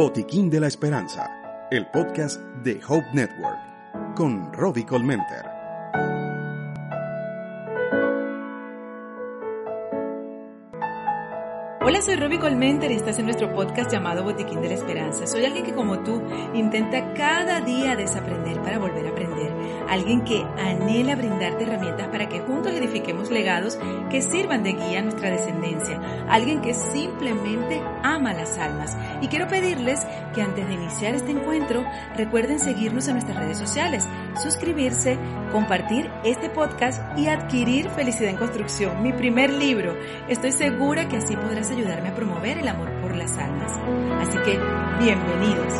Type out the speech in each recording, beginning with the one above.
Botiquín de la Esperanza, el podcast de Hope Network, con Robbie Colmenter. Soy Robbie Colmenter y estás en nuestro podcast llamado Botiquín de la Esperanza. Soy alguien que como tú intenta cada día desaprender para volver a aprender. Alguien que anhela brindarte herramientas para que juntos edifiquemos legados que sirvan de guía a nuestra descendencia. Alguien que simplemente ama las almas. Y quiero pedirles que antes de iniciar este encuentro recuerden seguirnos en nuestras redes sociales, suscribirse, compartir este podcast y adquirir Felicidad en Construcción, mi primer libro. Estoy segura que así podrás ayudarme a promover el amor por las almas. Así que, bienvenidos.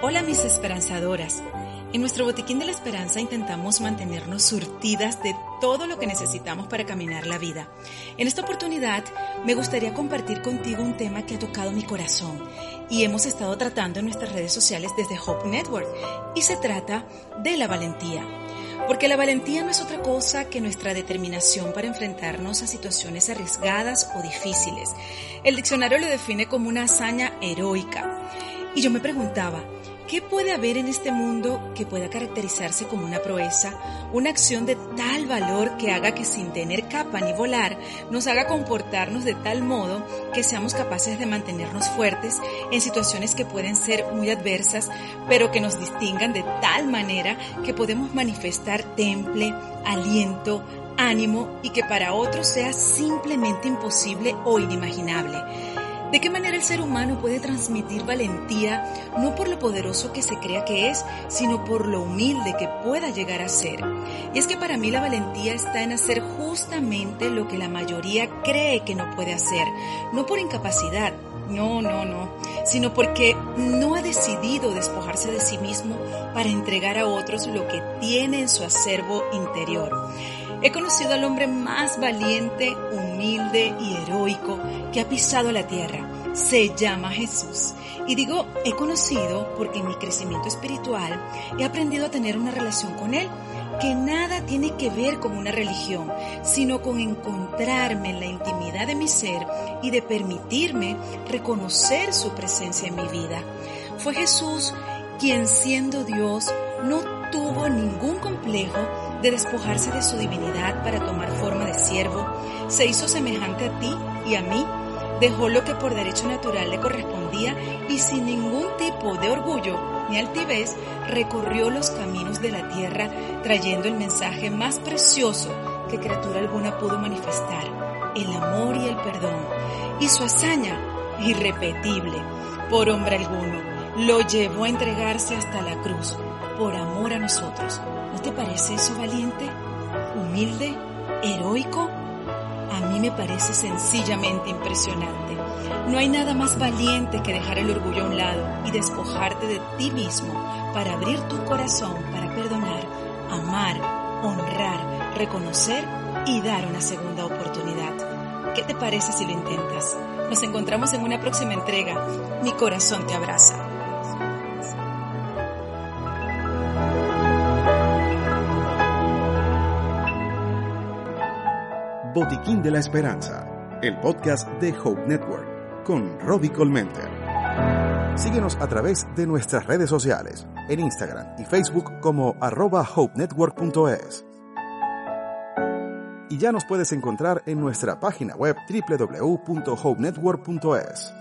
Hola mis esperanzadoras. En nuestro botiquín de la esperanza intentamos mantenernos surtidas de todo lo que necesitamos para caminar la vida. En esta oportunidad me gustaría compartir contigo un tema que ha tocado mi corazón y hemos estado tratando en nuestras redes sociales desde Hope Network y se trata de la valentía. Porque la valentía no es otra cosa que nuestra determinación para enfrentarnos a situaciones arriesgadas o difíciles. El diccionario lo define como una hazaña heroica. Y yo me preguntaba, ¿Qué puede haber en este mundo que pueda caracterizarse como una proeza, una acción de tal valor que haga que sin tener capa ni volar nos haga comportarnos de tal modo que seamos capaces de mantenernos fuertes en situaciones que pueden ser muy adversas, pero que nos distingan de tal manera que podemos manifestar temple, aliento, ánimo y que para otros sea simplemente imposible o inimaginable? ¿De qué manera el ser humano puede transmitir valentía no por lo poderoso que se crea que es, sino por lo humilde que pueda llegar a ser? Y es que para mí la valentía está en hacer justamente lo que la mayoría cree que no puede hacer, no por incapacidad, no, no, no, sino porque no ha decidido despojarse de sí mismo para entregar a otros lo que tiene en su acervo interior. He conocido al hombre más valiente, humilde y heroico que ha pisado la tierra. Se llama Jesús. Y digo he conocido porque en mi crecimiento espiritual he aprendido a tener una relación con Él que nada tiene que ver con una religión, sino con encontrarme en la intimidad de mi ser y de permitirme reconocer su presencia en mi vida. Fue Jesús quien siendo Dios no tuvo ningún complejo de despojarse de su divinidad para tomar forma de siervo, se hizo semejante a ti y a mí, dejó lo que por derecho natural le correspondía y sin ningún tipo de orgullo ni altivez recorrió los caminos de la tierra trayendo el mensaje más precioso que criatura alguna pudo manifestar, el amor y el perdón. Y su hazaña, irrepetible, por hombre alguno, lo llevó a entregarse hasta la cruz, por amor a nosotros. ¿No te parece eso valiente, humilde, heroico? A mí me parece sencillamente impresionante. No hay nada más valiente que dejar el orgullo a un lado y despojarte de ti mismo para abrir tu corazón para perdonar, amar, honrar, reconocer y dar una segunda oportunidad. ¿Qué te parece si lo intentas? Nos encontramos en una próxima entrega. Mi corazón te abraza. Botiquín de la Esperanza, el podcast de Hope Network, con Robbie Colmenter. Síguenos a través de nuestras redes sociales, en Instagram y Facebook como arroba hopenetwork.es. Y ya nos puedes encontrar en nuestra página web www.hopenetwork.es.